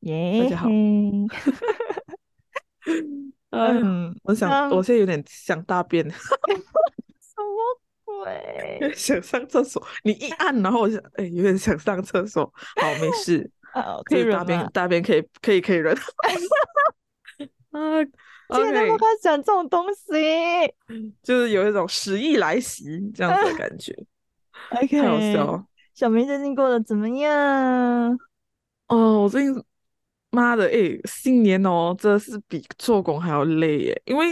耶！大家好。嗯，我想，我现在有点想大便。什么鬼？想上厕所？你一按，然后我想，哎，有点想上厕所。好，没事。可以大便，大便可以，可以，可以忍。啊！天哪，我开始讲这种东西，就是有一种时意来袭这样子的感觉。OK，太好笑。小明最近过得怎么样？哦，我最近。妈的，哎，新年哦，真的是比做工还要累耶！因为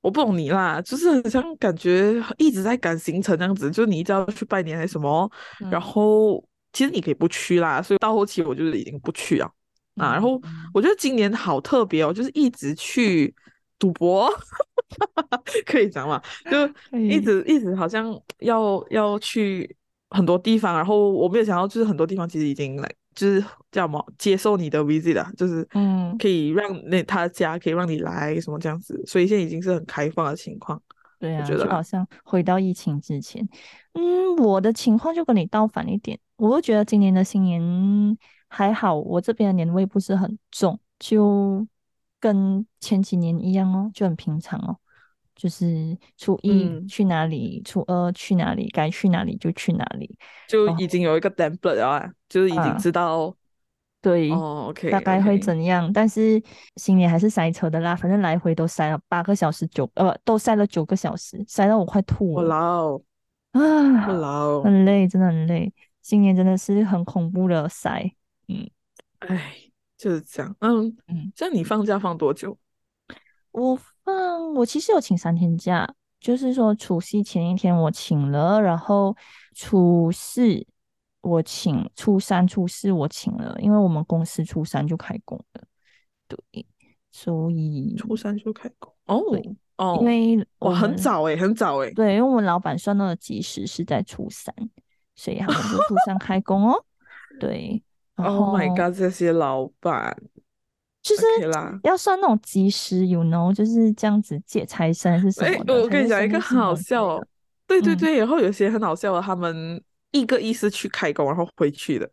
我不懂你啦，就是很像感觉一直在赶行程这样子，就你一直要去拜年还是什么，然后其实你可以不去啦，所以到后期我就是已经不去啊啊！然后我觉得今年好特别哦，就是一直去赌博，可以讲嘛，就 一直一直好像要要去很多地方，然后我没有想到，就是很多地方其实已经来。就是叫什么接受你的 visit 啊，就是嗯，可以让那他家可以让你来什么这样子，所以现在已经是很开放的情况。对啊，就好像回到疫情之前。嗯，我的情况就跟你倒反一点，我就觉得今年的新年还好，我这边的年味不是很重，就跟前几年一样哦，就很平常哦。就是初一去哪里，初二去哪里，该去哪里就去哪里，就已经有一个 template 了，就是已经知道，对，OK，大概会怎样。但是新年还是塞车的啦，反正来回都塞了八个小时，九呃都塞了九个小时，塞到我快吐了。老啊，老，很累，真的很累。新年真的是很恐怖的塞，嗯，哎，就是这样，嗯嗯，像你放假放多久？我。嗯，我其实有请三天假，就是说除夕前一天我请了，然后初四我请，初三、初四我请了，因为我们公司初三就开工了，对，所以初三就开工哦哦，因为我很早哎，很早哎，对，因为我们老板算到的吉时是在初三，所以他们就 初三开工哦，对，Oh my god，这些老板。就是要算那种吉时，you know，就是这样子借财神是什么？我跟你讲一个很好笑哦，对对对，然后有些很好笑的，他们一个意思去开工，然后回去的，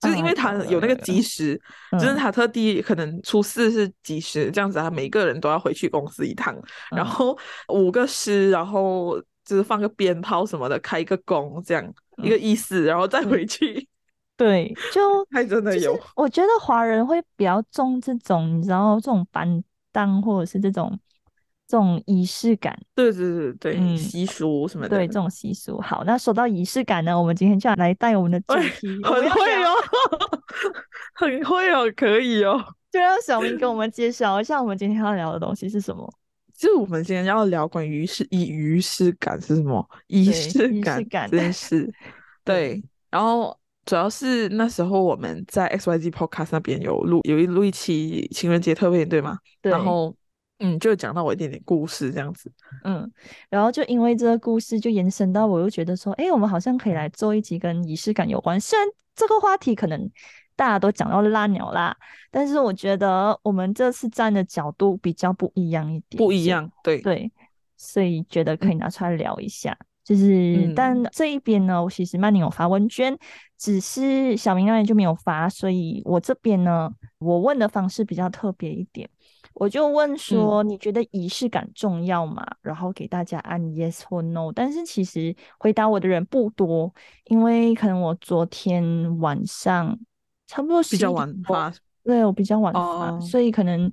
就是因为他有那个吉时，就是他特地可能初四是吉时，这样子他每个人都要回去公司一趟，然后五个师，然后就是放个鞭炮什么的，开一个工，这样一个意思，然后再回去。对，就 还真的有。我觉得华人会比较重这种，你知道，这种板当或者是这种这种仪式感。对对对对，习俗什么的。对，这种习俗。好，那说到仪式感呢，我们今天就要来带我们的主题。很会哦，很会哦，可以哦。就让小明给我们介绍一下，我们今天要聊的东西是什么？就我们今天要聊关于仪式仪仪式感是什么？仪式感这件事。对，然后。主要是那时候我们在 X Y Z Podcast 那边有录有一录一期情人节特别对吗？对。然后嗯，就讲到我一点点故事这样子。嗯。然后就因为这个故事，就延伸到我又觉得说，哎，我们好像可以来做一集跟仪式感有关。虽然这个话题可能大家都讲到烂鸟啦，但是我觉得我们这次站的角度比较不一样一点。不一样，对对。所以觉得可以拿出来聊一下。就是，但这一边呢，其实曼宁有发问卷。只是小明那边就没有发，所以我这边呢，我问的方式比较特别一点，我就问说，你觉得仪式感重要吗？然后给大家按 yes 或 no。但是其实回答我的人不多，因为可能我昨天晚上差不多比较晚发，对我比较晚发，所以可能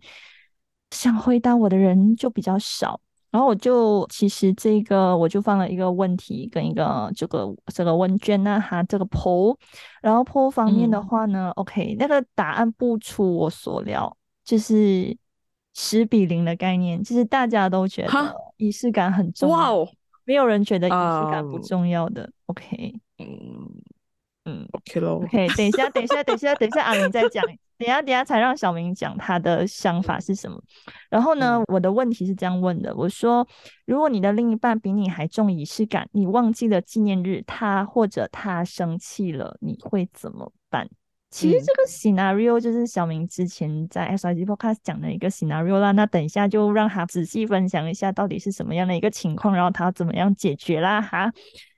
想回答我的人就比较少。然后我就其实这个我就放了一个问题跟一个这个这个问卷那哈这个 poll，然后 poll 方面的话呢，OK 那个答案不出我所料，就是十比零的概念，就是大家都觉得仪式感很重要，没有人觉得仪式感不重要的，OK，嗯嗯，OK 咯，OK 等一下等一下等一下等一下阿明再讲。等下等下才让小明讲他的想法是什么。然后呢，我的问题是这样问的：我说，如果你的另一半比你还重仪式感，你忘记了纪念日，他或者他生气了，你会怎么办？其实这个 scenario 就是小明之前在 S I G podcast 讲的一个 scenario 啦。那等一下就让他仔细分享一下到底是什么样的一个情况，然后他怎么样解决啦哈。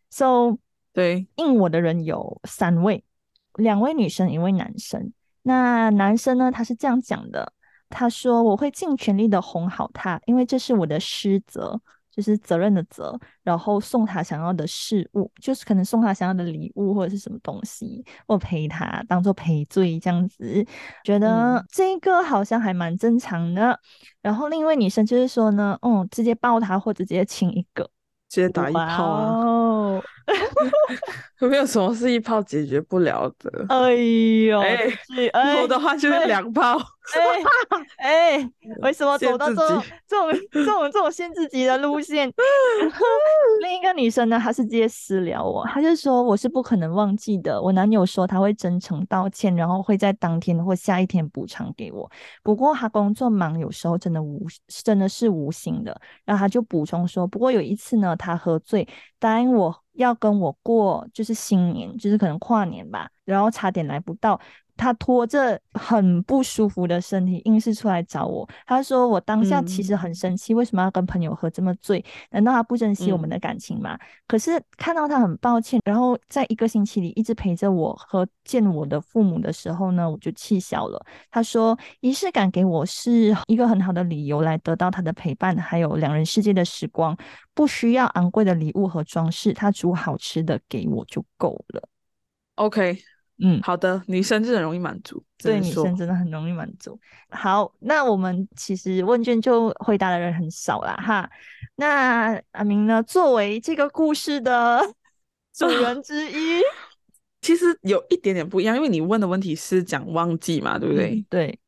So 对应我的人有三位，两位女生，一位男生。那男生呢，他是这样讲的，他说我会尽全力的哄好他，因为这是我的失责。就是责任的责，然后送他想要的事物，就是可能送他想要的礼物或者是什么东西，或陪他当做赔罪这样子，觉得这个好像还蛮正常的。然后另一位女生就是说呢，嗯，直接抱他或者直接亲一个。直接打一炮啊！有 没有什么是一炮解决不了的？哎呦，哎，我的话就是两炮。哎哎，为什么走到这种这种这种这种限制级的路线？另一个女生呢，她是直接私聊我，她就说我是不可能忘记的。我男友说他会真诚道歉，然后会在当天或下一天补偿给我。不过他工作忙，有时候真的无真的是无心的。然后他就补充说，不过有一次呢，他喝醉答应我要跟我过，就是新年，就是可能跨年吧，然后差点来不到。他拖着很不舒服的身体，硬是出来找我。他说：“我当下其实很生气，为什么要跟朋友喝这么醉？难道他不珍惜我们的感情吗？”可是看到他很抱歉，然后在一个星期里一直陪着我和见我的父母的时候呢，我就气消了。他说：“仪式感给我是一个很好的理由来得到他的陪伴，还有两人世界的时光，不需要昂贵的礼物和装饰，他煮好吃的给我就够了。” OK。嗯，好的，女生是很容易满足，对，女生真的很容易满足。好，那我们其实问卷就回答的人很少啦，哈。那阿明呢，作为这个故事的 主人之一，其实有一点点不一样，因为你问的问题是讲忘记嘛，对不对？对，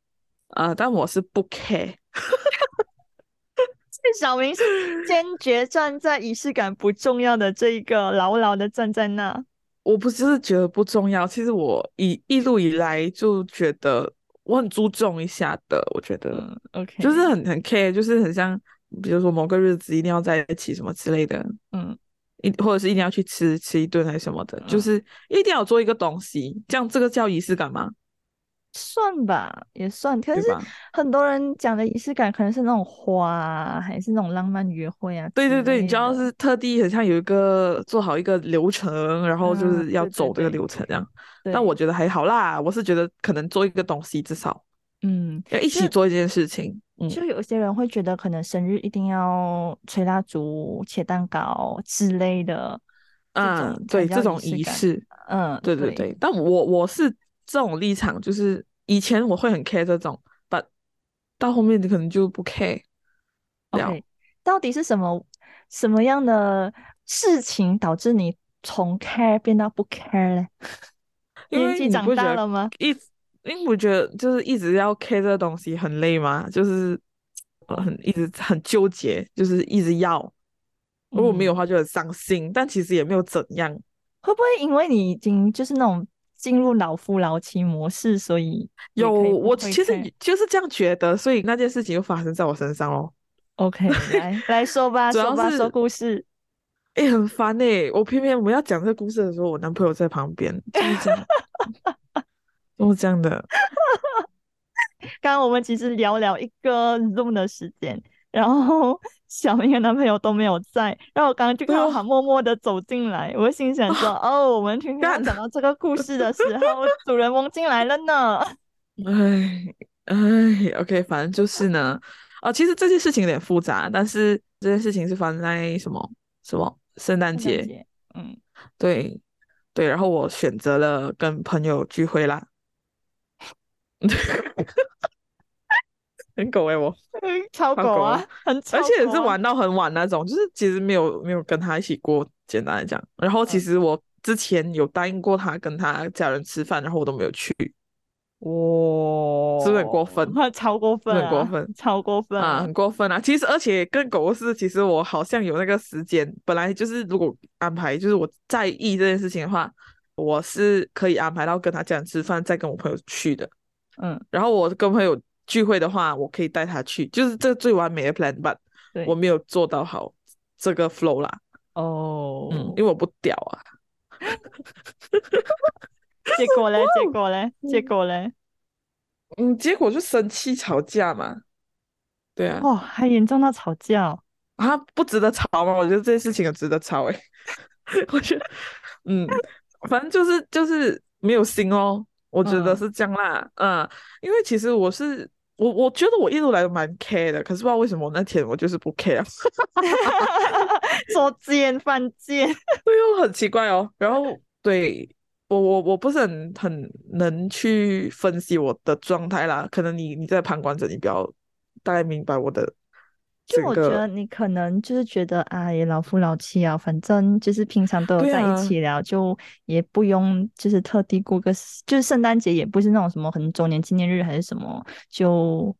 啊，但我是不 care。小明是坚决站在仪式感不重要的这一个，牢牢的站在那。我不是觉得不重要，其实我一一路以来就觉得我很注重一下的。我觉得，OK，就是很很 care，就是很像，比如说某个日子一定要在一起什么之类的，嗯，一或者是一定要去吃吃一顿还是什么的，就是一定要做一个东西，这样这个叫仪式感吗？算吧，也算。可是很多人讲的仪式感，可能是那种花，还是那种浪漫约会啊？对对对，你就要是特地很像有一个做好一个流程，然后就是要走这个流程这样。但我觉得还好啦，我是觉得可能做一个东西，至少嗯，要一起做一件事情。就有些人会觉得，可能生日一定要吹蜡烛、切蛋糕之类的。嗯，对，这种仪式，嗯，对对对。但我我是。这种立场就是以前我会很 care 这种，but 到后面你可能就不 care。OK，到底是什么什么样的事情导致你从 care 变到不 care 呢？年纪长大了吗？一，因为我觉得就是一直要 care 这个东西很累吗？就是很一直很纠结，就是一直要，如果没有的话就很伤心。但其实也没有怎样。会不会因为你已经就是那种？进入老夫老妻模式，所以有我其实就是这样觉得，所以那件事情就发生在我身上喽。OK，来 来说吧，说吧，说故事。哎，很烦哎！我偏偏我们要讲这个故事的时候，我男朋友在旁边，就是这样，都是这样的。刚刚我们其实聊聊一个 Zoom 的时间，然后。小明的男朋友都没有在，然后我刚刚就看到他默默的走进来，我心想说：“哦，我们今天讲到这个故事的时候，主人翁进来了呢。”哎哎，OK，反正就是呢，哦，其实这件事情有点复杂，但是这件事情是发生在什么什么圣诞节？嗯，对对，然后我选择了跟朋友聚会啦。很狗哎，我 超狗啊，很而且也是玩到很晚那种，就是其实没有没有跟他一起过，简单来讲。然后其实我之前有答应过他跟他家人吃饭，然后我都没有去。哇，是不是很过分？超过分，很过分，超过分啊，很过分啊！其实而且更狗的是，其实我好像有那个时间，本来就是如果安排，就是我在意这件事情的话，我是可以安排到跟他家人吃饭，再跟我朋友去的。嗯，然后我跟朋友聚会的话，我可以带他去，就是这最完美的 plan。But 我没有做到好这个 flow 啦。哦，嗯，因为我不屌啊。结果嘞？结果嘞？结果嘞？嗯，结果就生气吵架嘛。对啊。哇，还严重到吵架啊？不值得吵吗？我觉得这件事情很值得吵哎。我觉得，嗯，反正就是就是没有心哦。我觉得是这样啦。嗯，因为其实我是我，我觉得我一路来都蛮 care 的，可是不知道为什么那天我就是不 care。作贱犯贱，对哦，很奇怪哦。然后对。我我我不是很很能去分析我的状态啦，可能你你在旁观者，你比较大概明白我的。就我觉得你可能就是觉得啊，也老夫老妻啊，反正就是平常都有在一起聊，就也不用就是特地过个，就是圣诞节也不是那种什么很周年纪念日还是什么，就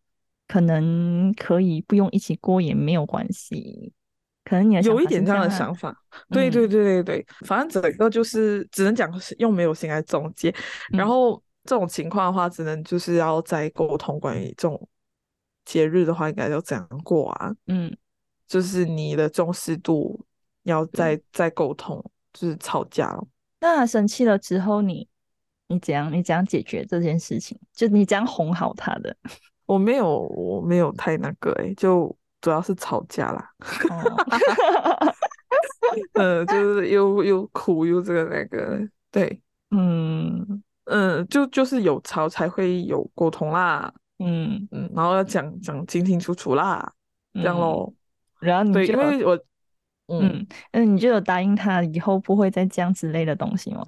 可能可以不用一起过也没有关系。可能你有一点这样的想法，对对对对对，反正整个就是只能讲用没有心来总结。然后这种情况的话，只能就是要再沟通关于这种节日的话，应该要怎样过啊？嗯，就是你的重视度要再再沟通，就是吵架了。那生气了之后，你你怎样？你怎样解决这件事情？就你怎样哄好他的？我没有，我没有太那个哎，就。主要是吵架啦，呃，就是又又哭又这个那个，对，嗯嗯，就就是有吵才会有沟通啦，嗯嗯，然后要讲讲清清楚楚啦，这样咯。然后你对，因为我，嗯嗯，你就有答应他以后不会再这样之类的东西吗？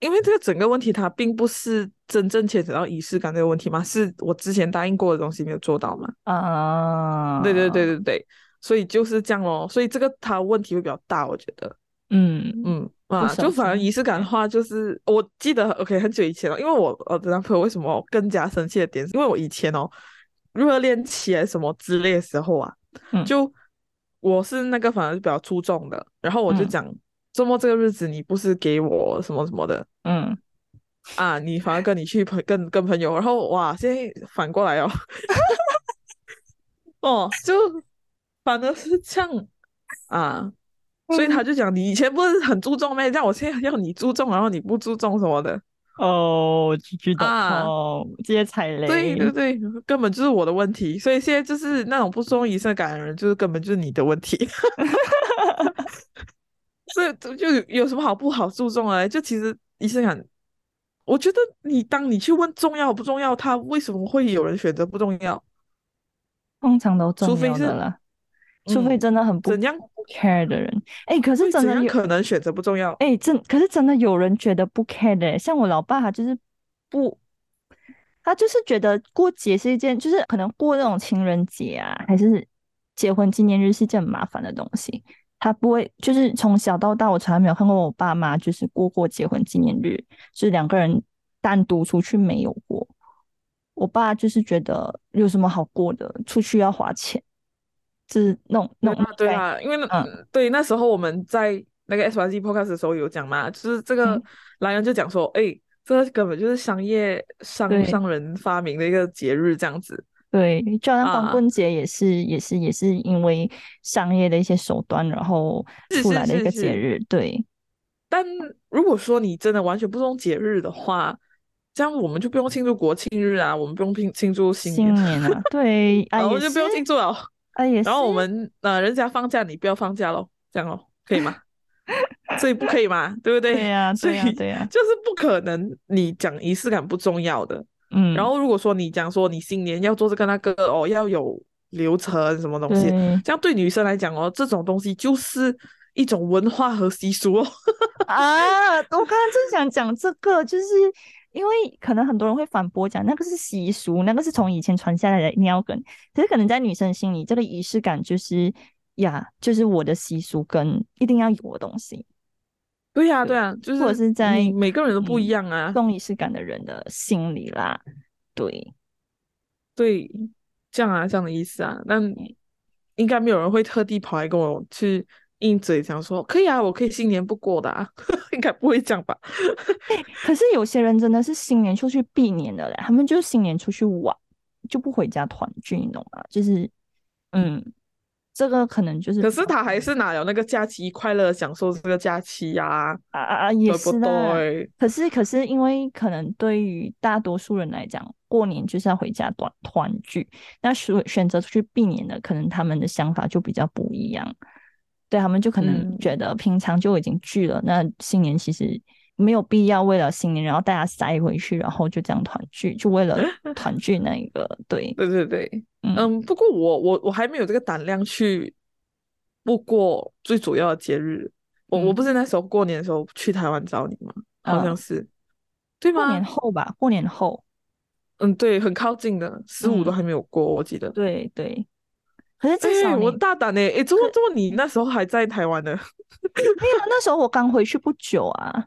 因为这个整个问题，它并不是真正牵扯到仪式感这个问题嘛，是我之前答应过的东西没有做到嘛。啊，对对对对对，所以就是这样咯。所以这个他问题会比较大，我觉得。嗯嗯啊，就反而仪式感的话，就是我记得 OK 很久以前了，因为我我的男朋友为什么更加生气的点，因为我以前哦热恋期啊什么之类的时候啊，就我是那个反而是比较出众的，然后我就讲。周末这个日子，你不是给我什么什么的，嗯，啊，你反而跟你去朋跟跟朋友，然后哇，现在反过来哦，哦，就反而是这样。啊，所以他就讲，你以前不是很注重咩？让我现在要你注重，然后你不注重什么的，哦，知道哦，这些踩雷，对对对，根本就是我的问题，所以现在就是那种不注重仪式感的人，就是根本就是你的问题。这就有什么好不好注重啊？就其实仪式感，我觉得你当你去问重要不重要，他为什么会有人选择不重要？通常都重要的了，除非真的很不怎样不 care 的人。哎，可是真的有可能选择不重要。哎，真可是真的有人觉得不 care 的，像我老爸，他就是不，他就是觉得过节是一件，就是可能过那种情人节啊，还是结婚纪念日是一件很麻烦的东西。他不会，就是从小到大，我从来没有看过我爸妈就是过过结婚纪念日，是两个人单独出去没有过。我爸就是觉得有什么好过的，出去要花钱，就是弄弄对啊，因为嗯，对，那时候我们在那个 S Y G Podcast 的时候有讲嘛，就是这个来源就讲说，哎，这个根本就是商业商商人发明的一个节日这样子。对，就像光棍节也是，也是，也是因为商业的一些手段，然后出来的一个节日。对，但如果说你真的完全不用节日的话，这样我们就不用庆祝国庆日啊，我们不用庆庆祝新年啊。对，然后就不用庆祝了。啊，也然后我们呃，人家放假，你不要放假喽，这样哦，可以吗？所以不可以嘛？对不对？对呀，对呀，对呀，就是不可能。你讲仪式感不重要的。嗯，然后如果说你讲说你新年要做这个那个哦，要有流程什么东西，这样对女生来讲哦，这种东西就是一种文化和习俗哦。啊，我刚刚正想讲这个，就是因为可能很多人会反驳讲那个是习俗，那个是从以前传下来的，一定要跟。可是可能在女生心里，这个仪式感就是呀，就是我的习俗跟一定要有的东西。对呀，对呀，就是或者是在每个人都不一样啊，重仪式感的人的心里啦，对，对，这样啊，这样的意思啊，但应该没有人会特地跑来跟我去硬嘴讲说可以啊，我可以新年不过的，啊，应该不会这样吧？可是有些人真的是新年出去避年的嘞，他们就是新年出去玩，就不回家团聚，你懂吗？就是嗯。这个可能就是，可是他还是拿了那个假期，快乐享受这个假期呀！啊啊啊，也是对。可是可是，因为可能对于大多数人来讲，过年就是要回家团团聚，那选选择出去避年的，可能他们的想法就比较不一样。对他们就可能觉得平常就已经聚了，那新年其实没有必要为了新年然后大家塞回去，然后就这样团聚，就为了 团聚那一个。对对对对。嗯，不过我我我还没有这个胆量去不过最主要的节日。我我不是那时候过年的时候去台湾找你吗？好像是，对吗？过年后吧，过年后。嗯，对，很靠近的，十五都还没有过，我记得。对对。可是至少我大胆呢，哎，怎么怎么你那时候还在台湾呢？没有，那时候我刚回去不久啊。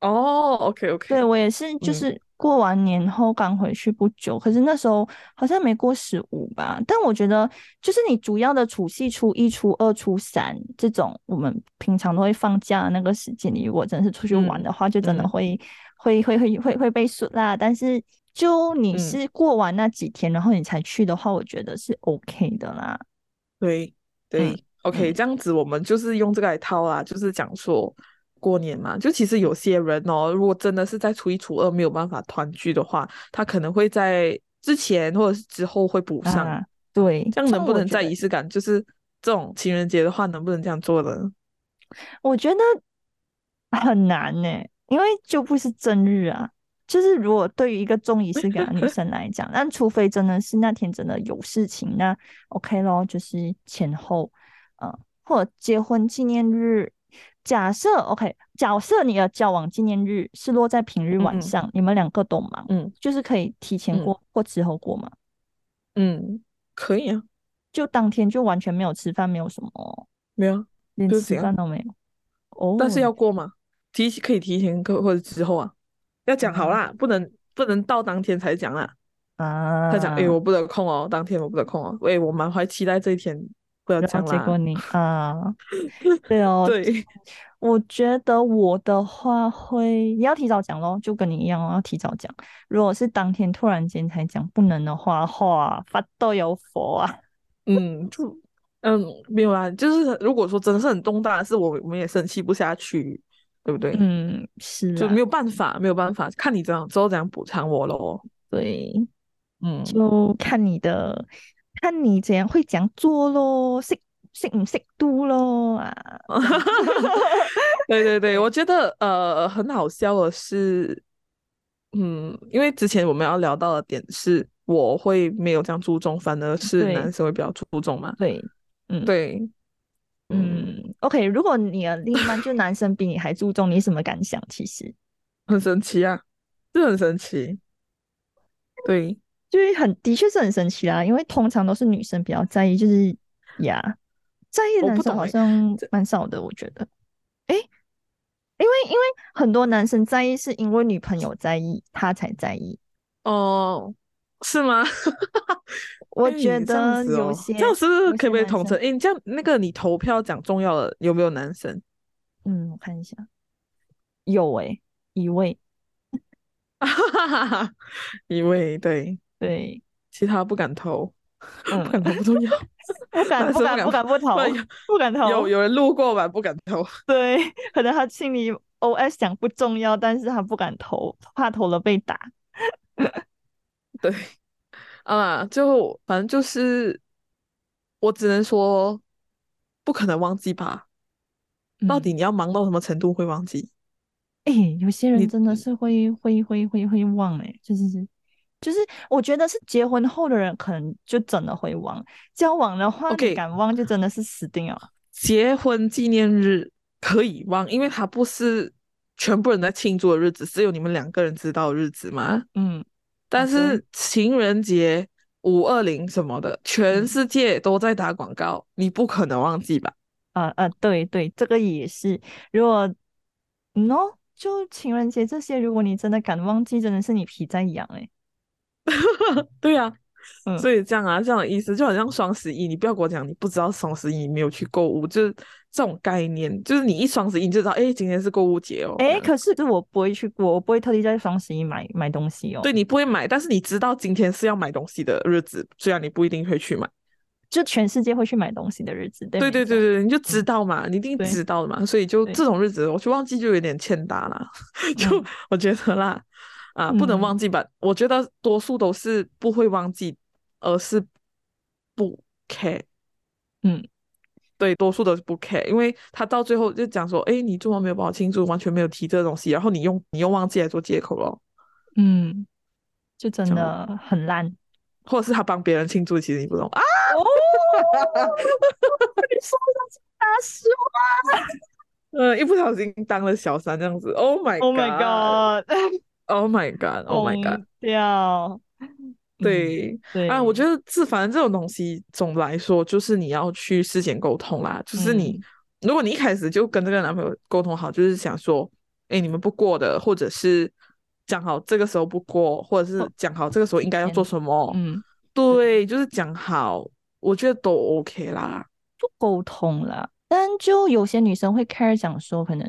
哦，OK OK。对我也是，就是。过完年后刚回去不久，可是那时候好像没过十五吧。但我觉得，就是你主要的除夕、初一、初二、初三这种，我们平常都会放假那个时间，你如果真的是出去玩的话，就真的会会会会会会被损啦。但是就你是过完那几天，然后你才去的话，我觉得是 OK 的啦。对对，OK，这样子我们就是用这个来套啦，就是讲说。过年嘛，就其实有些人哦，如果真的是在初一、初二没有办法团聚的话，他可能会在之前或者是之后会补上。对，这样能不能在仪式感？就是这种情人节的话，能不能这样做呢？我觉得很难呢，因为就不是正日啊。就是如果对于一个中仪式感的女生来讲，但除非真的是那天真的有事情，那 OK 咯，就是前后，呃，或者结婚纪念日。假设 OK，假设你的交往纪念日是落在平日晚上，你们两个都忙，嗯，就是可以提前过或之后过吗？嗯，可以啊，就当天就完全没有吃饭，没有什么，没有，连吃饭都没有。哦，但是要过吗？提可以提前过或者之后啊？要讲好啦，不能不能到当天才讲啦。啊，他讲，哎，我不得空哦，当天我不得空哦，喂，我满怀期待这一天。不要讲结果你啊，对哦，对，我觉得我的话会，你要提早讲咯，就跟你一样哦，要提早讲。如果是当天突然间才讲不能的话，话发都有佛啊。嗯，就嗯没有啊，就是如果说真的是很重大的事，我我们也生气不下去，对不对？嗯，是，就没有办法，没有办法，看你怎样之后怎样补偿我喽。对，嗯，就看你的。看你怎样会怎样做咯，识识唔识度咯啊！对对对，我觉得呃很好笑的是，嗯，因为之前我们要聊到的点是，我会没有这样注重，反而是男生会比较注重嘛。对，嗯，对，嗯，OK，如果你的另一半就男生比你还注重，你什么感想？其实 很神奇啊，这很神奇，对。就是很，的确是很神奇啦。因为通常都是女生比较在意，就是呀，在意的男生好像蛮少的。我觉得，哎，因为因为很多男生在意，是因为女朋友在意，他才在意。哦，是吗？我觉得有些这样是不是可不可以统称？哎，这样那个你投票讲重要的有没有男生？嗯，我看一下，有哎，一位，一位，对。对，其他不敢投，不敢投不重要，不敢不敢不敢不投，不敢投。有有人路过吧，不敢投。对，可能他心里 OS 讲不重要，但是他不敢投，怕投了被打。对，啊，就反正就是，我只能说，不可能忘记吧？到底你要忙到什么程度会忘记？哎，有些人真的是会会会会会忘，哎，就是是。就是我觉得是结婚后的人可能就真的会忘，交往的话你敢忘就真的是死定了。结婚纪念日可以忘，因为它不是全部人在庆祝的日子，只有你们两个人知道的日子嘛。嗯，但是情人节、五二零什么的，全世界都在打广告，你不可能忘记吧？啊啊，对对，这个也是。如果 no 就情人节这些，如果你真的敢忘记，真的是你皮在痒 哎。对呀，所以这样啊，这样的意思就好像双十一，你不要跟我讲你不知道双十一没有去购物，就是这种概念，就是你一双十一你就知道，哎，今天是购物节哦。哎，可是我不会去过，我不会特地在双十一买买东西哦。对你不会买，但是你知道今天是要买东西的日子，虽然你不一定会去买。就全世界会去买东西的日子，对对对对，你就知道嘛，你一定知道的嘛，所以就这种日子，我就忘记就有点欠打了，就我觉得啦，啊，不能忘记吧？我觉得多数都是不会忘记，而是不 care，嗯，对，多数都是不 care，因为他到最后就讲说，哎，你做完没有帮我庆祝，完全没有提这个东西，然后你用你又忘记来做借口了，嗯，就真的很烂。或者是他帮别人庆祝，其实你不懂。啊！哦，你说的大实话，嗯，一不小心当了小三这样子，Oh my God，Oh my God，Oh my God，Oh my God，掉，对对啊，我觉得自反正这种东西，总的来说就是你要去事先沟通啦，就是你如果你一开始就跟这个男朋友沟通好，就是想说，哎，你们不过的，或者是。讲好这个时候不过，或者是讲好这个时候应该要做什么。嗯，对，就是讲好，我觉得都 OK 啦，就沟通啦。但就有些女生会 care 讲说，可能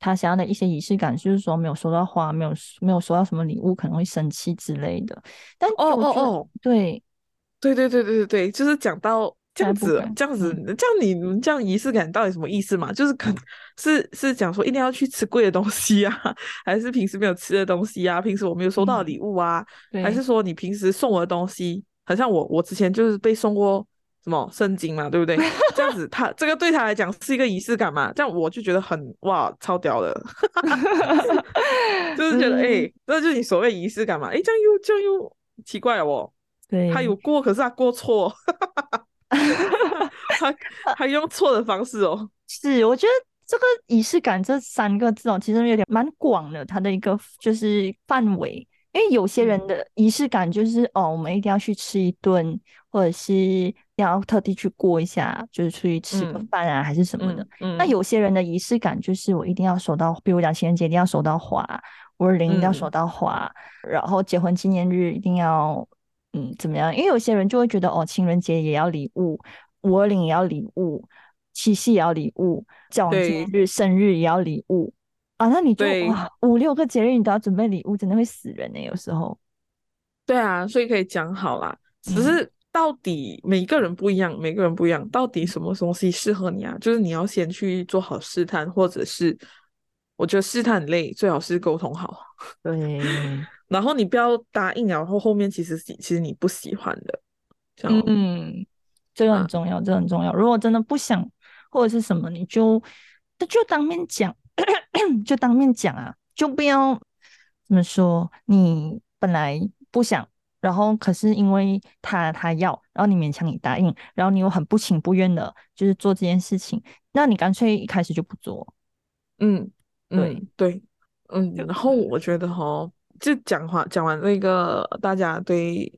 她想要的一些仪式感，就是说没有收到花，没有没有收到什么礼物，可能会生气之类的。但哦哦哦，对，对对对对对对，就是讲到。这样子，这样子，这样你这样仪式感到底什么意思嘛？就是可是是讲说一定要去吃贵的东西啊，还是平时没有吃的东西啊？平时我没有收到礼物啊？还是说你平时送我的东西，好像我我之前就是被送过什么圣经嘛，对不对？这样子，他这个对他来讲是一个仪式感嘛？这样我就觉得很哇，超屌的，就是觉得哎，这就是你所谓仪式感嘛？哎，这样又这样又奇怪了哦。对，他有过，可是他过错。他他用错的方式哦，是我觉得这个仪式感这三个字哦，其实有点蛮广的，它的一个就是范围。因为有些人的仪式感就是哦，我们一定要去吃一顿，或者是要特地去过一下，就是出去吃个饭啊，还是什么的。那有些人的仪式感就是我一定要收到，比如讲情人节一定要收到花，五二零一定要收到花，然后结婚纪念日一定要。嗯，怎么样？因为有些人就会觉得，哦，情人节也要礼物，五二零也要礼物，七夕也要礼物，交往节日、生日也要礼物啊。那你就哇，五六个节日你都要准备礼物，真的会死人呢。有时候，对啊，所以可以讲好啦。只是到底每个人不一样，每个人不一样，到底什么东西适合你啊？就是你要先去做好试探，或者是我觉得试探很累，最好是沟通好。对。然后你不要答应，然后后面其实其实你不喜欢的，这样嗯，这个很重要，这个很重要。如果真的不想或者是什么，你就就当面讲，就当面讲啊，就不要怎么说。你本来不想，然后可是因为他他要，然后你勉强你答应，然后你又很不情不愿的，就是做这件事情，那你干脆一开始就不做。嗯，对对，嗯，然后我觉得哈。就讲话讲完那个大家对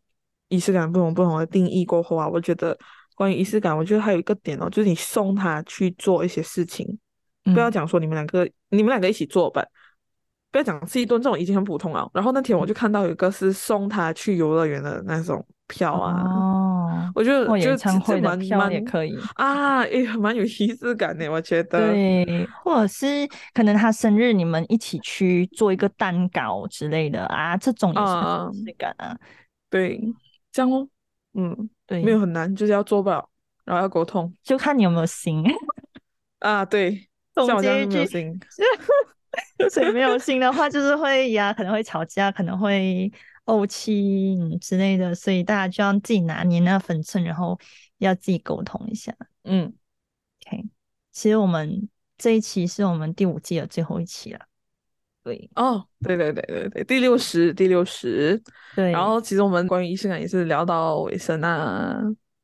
仪式感不同不同的定义过后啊，我觉得关于仪式感，我觉得还有一个点哦，就是你送他去做一些事情，不要讲说你们两个你们两个一起做吧，不要讲吃一顿这种已经很普通了。然后那天我就看到有一个是送他去游乐园的那种票啊，哦，我觉得演唱会的票也可以啊，也蛮有仪式感的，我觉得。对，或者是可能他生日，你们一起去做一个蛋糕之类的啊，这种也是仪式感啊。对，这样哦，嗯，对，没有很难，就是要做吧，然后要沟通，就看你有没有心 啊。对，总结一句，所以没有心的话，就是会呀，可能会吵架，可能会。怄气之类的，所以大家就要自己拿捏那分寸，然后要自己沟通一下。嗯，OK。其实我们这一期是我们第五季的最后一期了。对，哦，对对对对对，第六十，第六十。对。然后其实我们关于仪式感也是聊到尾声啊，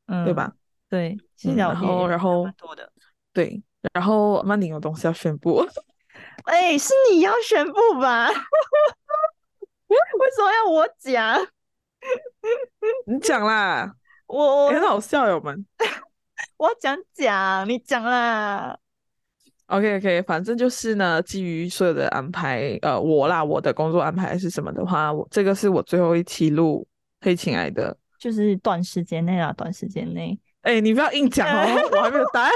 嗯，对吧？对，然后然后多的，对，然后曼宁有东西要宣布。哎，是你要宣布吧？为什么要我讲？你讲啦，我很好笑友们。我讲讲，你讲啦。OK OK，反正就是呢，基于所有的安排，呃，我啦，我的工作安排是什么的话，我这个是我最后一期录《嘿，亲爱的》就是短时间内啊，短时间内。哎，你不要硬讲哦，我还没有答案。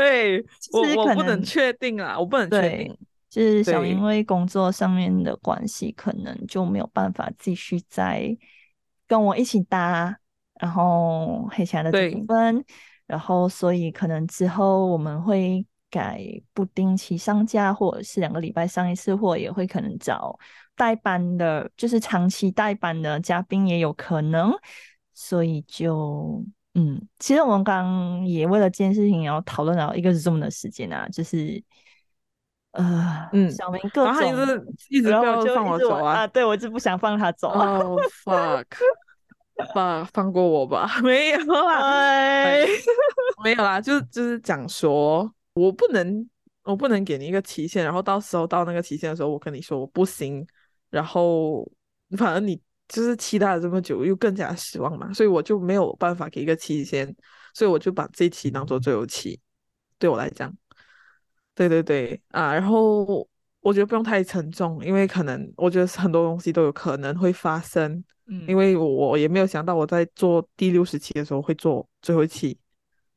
对，我我不能确定啊，我不能确定。就是想因为工作上面的关系，可能就没有办法继续再跟我一起搭，然后黑起来的部分，然后所以可能之后我们会改不定期上架，或者是两个礼拜上一次，或也会可能找代班的，就是长期代班的嘉宾也有可能，所以就嗯，其实我们刚也为了这件事情，然后讨论了一个 Zoom 的时间啊，就是。呃，嗯，小明各种，然后一直一直不要放我走啊！对我就不想放他走。哦，fuck，放放过我吧，没有啦，没有啦，就就是讲说，我不能，我不能给你一个期限，然后到时候到那个期限的时候，我跟你说我不行，然后反正你就是期待了这么久，又更加失望嘛，所以我就没有办法给一个期限，所以我就把这期当做最后期，对我来讲。对对对啊，然后我觉得不用太沉重，因为可能我觉得很多东西都有可能会发生，嗯，因为我也没有想到我在做第六十期的时候会做最后一期，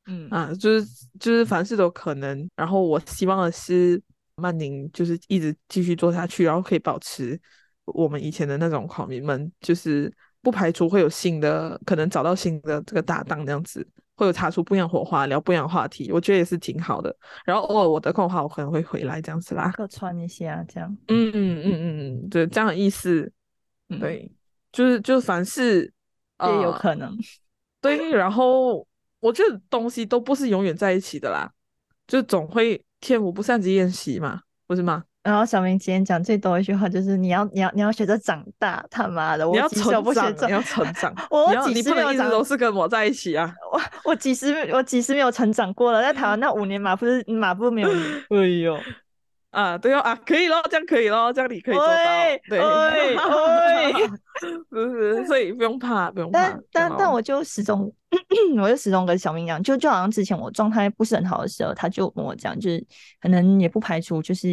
嗯啊，就是就是凡事都可能，然后我希望的是曼宁就是一直继续做下去，然后可以保持我们以前的那种狂迷们，就是不排除会有新的可能找到新的这个搭档这样子。会有擦出不一样火花，聊不一样话题，我觉得也是挺好的。然后偶尔我得空的话，我可能会回来这样子啦，客串一下这样。嗯嗯嗯嗯嗯，对，这样的意思。对，就是就凡事也有可能。对，然后我觉得东西都不是永远在一起的啦，就总会天无不散之宴席嘛，不是吗？然后小明今天讲最多一句话就是你要你要你要学着长大，他妈的，你要成长，你要成长，我几十年一直都是跟我在一起啊，我我几十我几十没有成长过了，在台湾 那五年马不是马不没有，哎呦。啊，对哦，啊，可以咯，这样可以咯，这样你可以做到，对，对，是是，所以不用怕，不用怕。但但但我就始终，我就始终跟小明一样，就就好像之前我状态不是很好的时候，他就跟我讲，就是可能也不排除，就是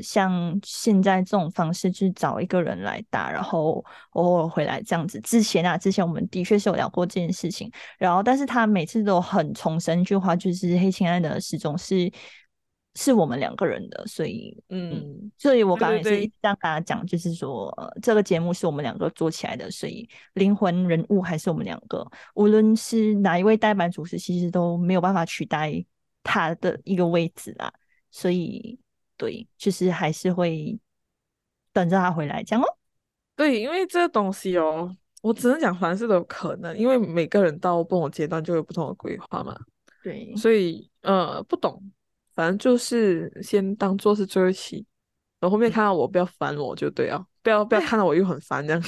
像现在这种方式，就是找一个人来打，然后偶尔回来这样子。之前啊，之前我们的确是有聊过这件事情，然后但是他每次都很重申一句话，就是黑亲爱的始终是。是我们两个人的，所以，嗯，所以我刚刚也是这样跟他讲，就是说，这个节目是我们两个做起来的，所以灵魂人物还是我们两个，无论是哪一位代班主持，其实都没有办法取代他的一个位置啦。所以，对，就是还是会等着他回来讲哦。对，因为这个东西哦，我只能讲凡事都有可能，因为每个人到不同阶段就有不同的规划嘛。对，所以，呃，不懂。反正就是先当做是最后一期，然后后面看到我不要烦我就对啊，不要不要看到我又很烦这样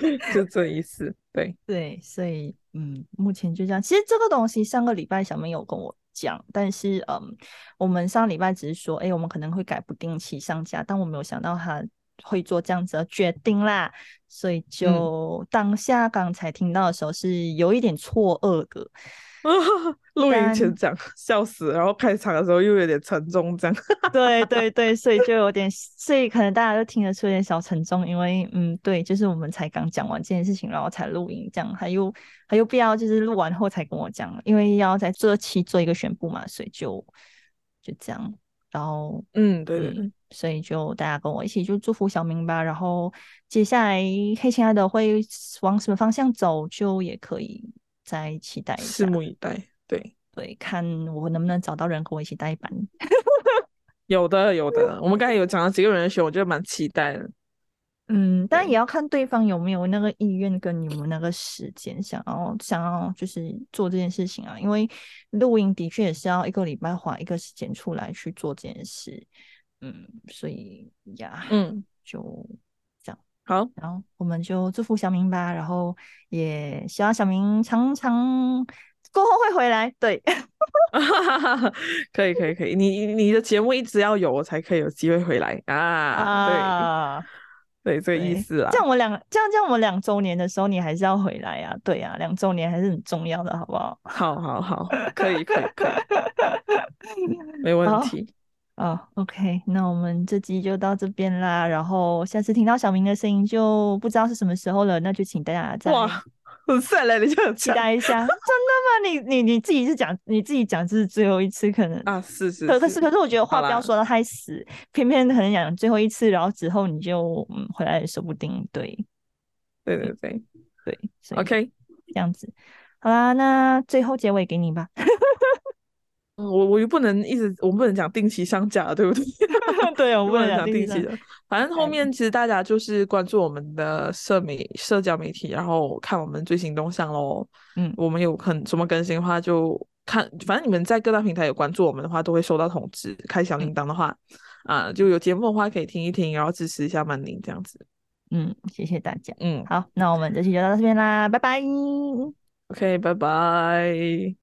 就这意思。对对，所以嗯，目前就这样。其实这个东西上个礼拜小明有跟我讲，但是嗯，我们上礼拜只是说，哎，我们可能会改不定期上架，但我没有想到他会做这样子的决定啦，所以就当下刚才听到的时候是有一点错愕的。录音前讲笑死，然后开场的时候又有点沉重，这样。对对对，所以就有点，所以可能大家都听得出有点小沉重，因为嗯，对，就是我们才刚讲完这件事情，然后才录音，这样还有还有必要就是录完后才跟我讲，因为要在这期做一个宣布嘛，所以就就这样。然后嗯，对对对，所以就大家跟我一起就祝福小明吧。然后接下来黑亲爱的会往什么方向走，就也可以。再期待一下，拭目以待。对对，看我能不能找到人和我一起代班。有的有的，我们刚才有讲到几个人选，我觉得蛮期待的。嗯，但也要看对方有没有那个意愿跟你们那个时间，想要想要就是做这件事情啊。因为录音的确也是要一个礼拜花一个时间出来去做这件事。嗯，所以呀，嗯，就。好，然后我们就祝福小明吧，然后也希望小明常常过后会回来。对，可以，可以，可以。你你的节目一直要有，我才可以有机会回来啊。对，对，这个意思啊。这样我两这样这样我两周年的时候，你还是要回来呀。对呀，两周年还是很重要的，好不好？好好好，可以，可以，可以，没问题。哦，OK，那我们这集就到这边啦。然后下次听到小明的声音就不知道是什么时候了，那就请大家再哇，很帅嘞！你就期待一下，真的吗？你你你自己是讲你自己讲这是最后一次，可能啊是是，可可是可是我觉得话不要说的太死，偏偏可能讲最后一次，然后之后你就嗯回来也说不定。对，对对对对，OK，这样子，好啦，那最后结尾给你吧。我我又不能一直，我们不能讲定期上架，对不对？对，我 们不能讲定期的。反正后面其实大家就是关注我们的社媒、社交媒体，然后看我们最新动向喽。嗯，我们有很什么更新的话，就看。反正你们在各大平台有关注我们的话，都会收到通知。开小铃铛的话，啊，就有节目的话可以听一听，然后支持一下曼宁这样子。嗯，谢谢大家。嗯，好，那我们这期就到这边啦，拜拜。OK，拜拜。